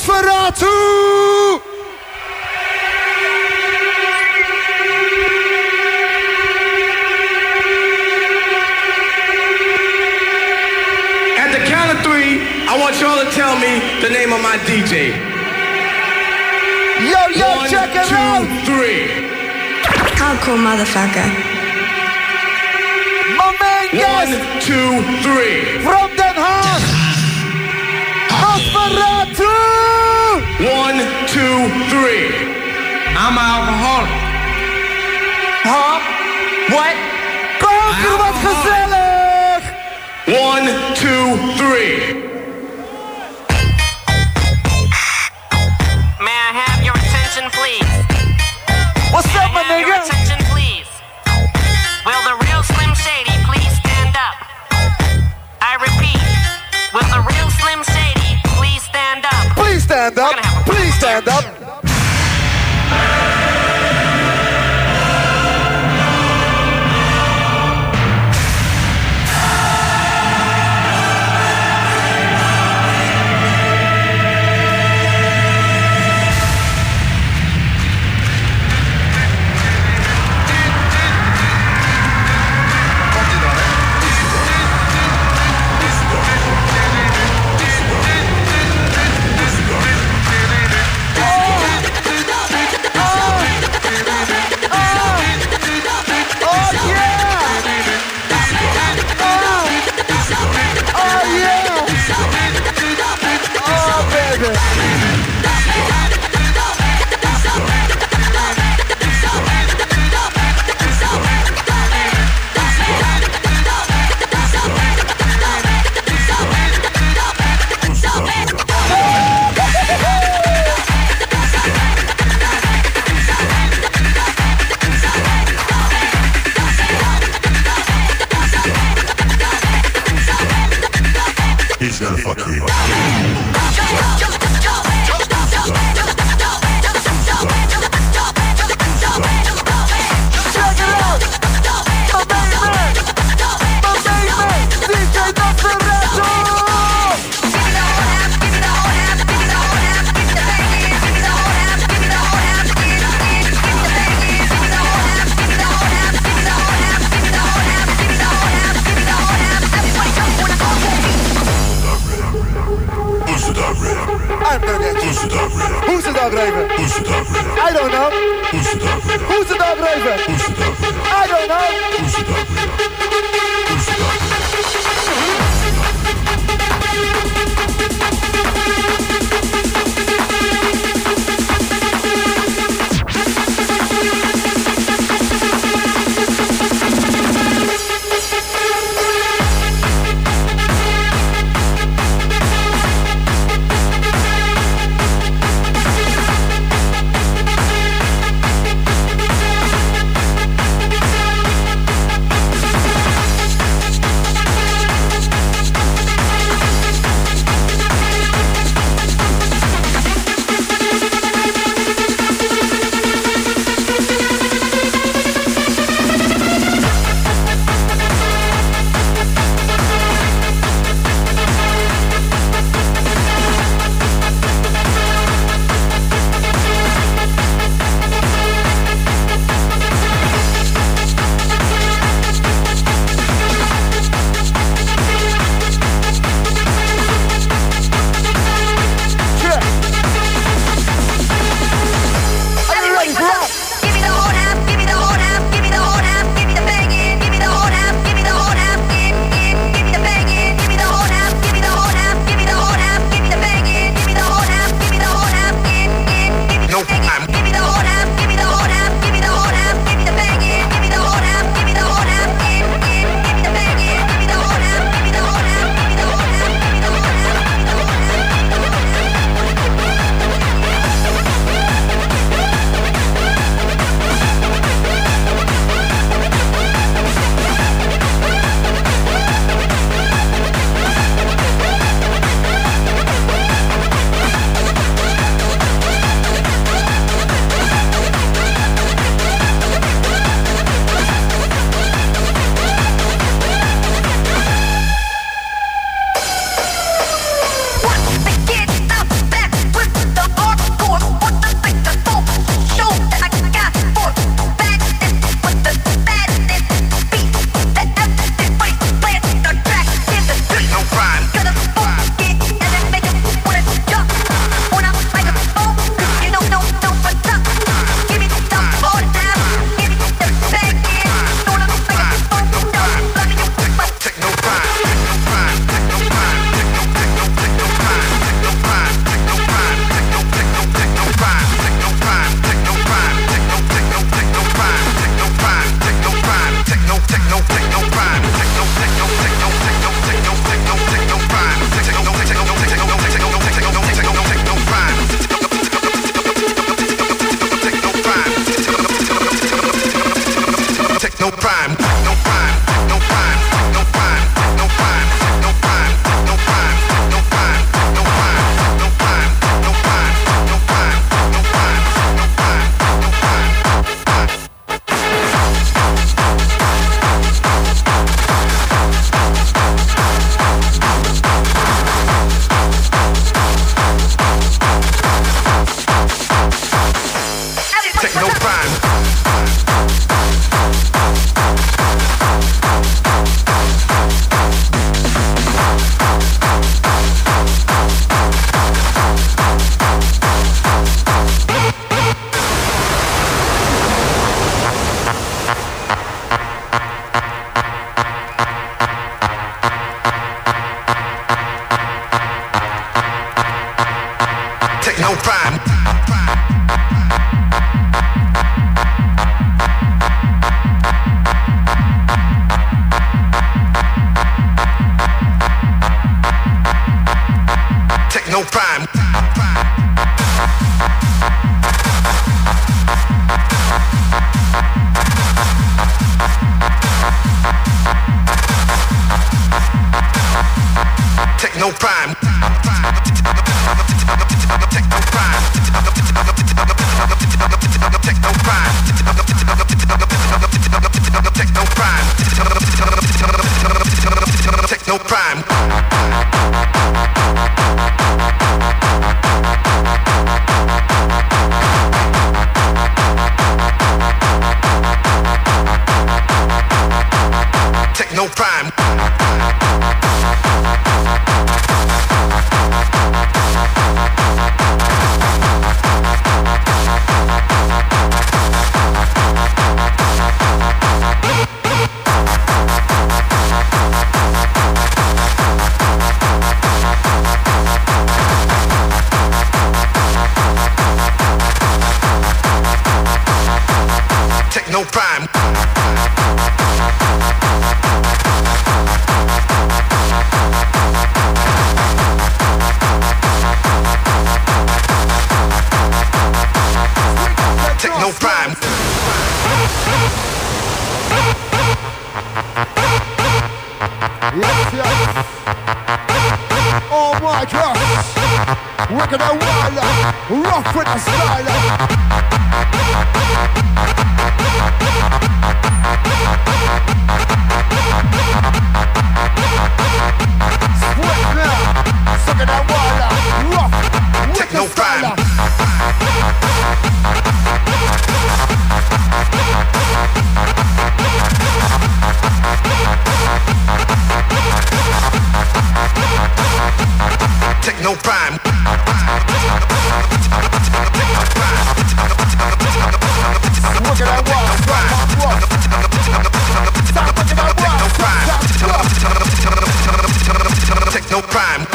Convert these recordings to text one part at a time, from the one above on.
Nosferatu! At the count of three, I want y'all to tell me the name of my DJ. Yo, yo, One, check it two, out! three. Hardcore motherfucker. My main One, guest two, three. from three. I'm an alcoholic. Huh? What? Kanker, wat gezellig! One, two, three. May I have your attention, please? What's May up, I my have your nigga? attention, please? Will the real Slim Shady please stand up? I repeat, will the real Slim Shady please stand up? Please stand up! Please stand up! Não prime. We're gonna wild, rough with the style. Thank techno prime. Look at Techno prime.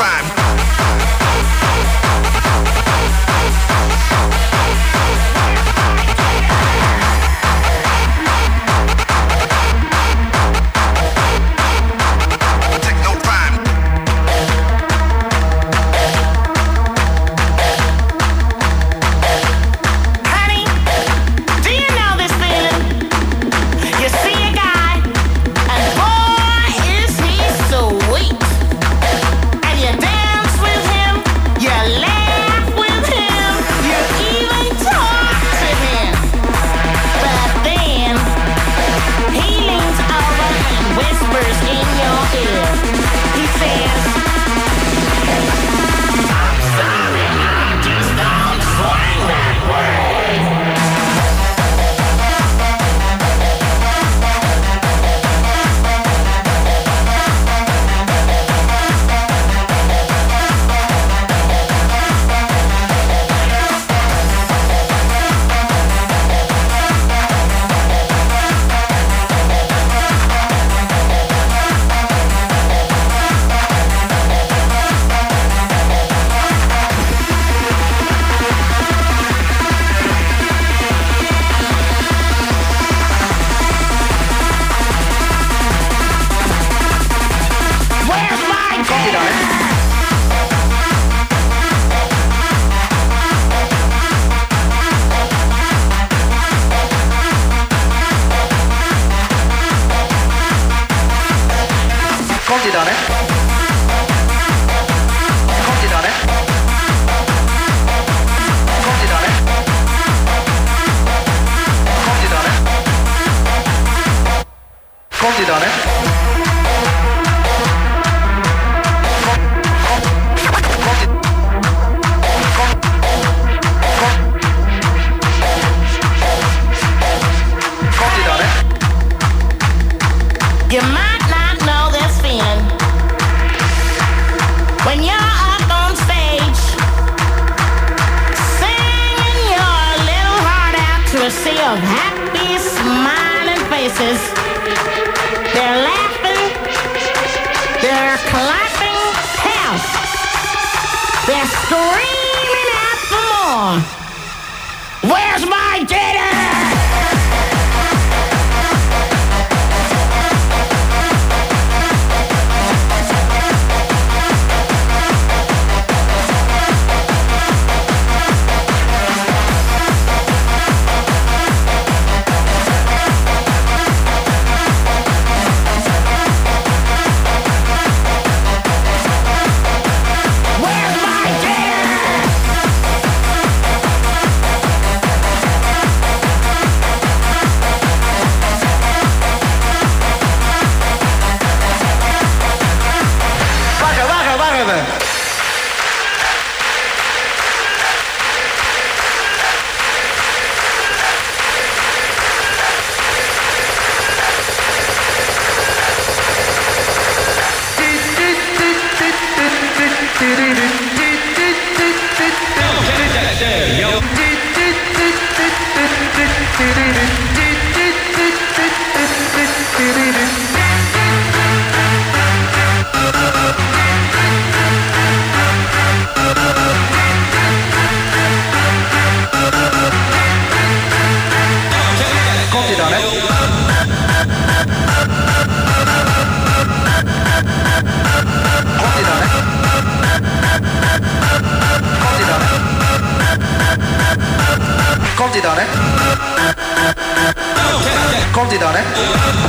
crime. clapping house. They're screaming. pomidore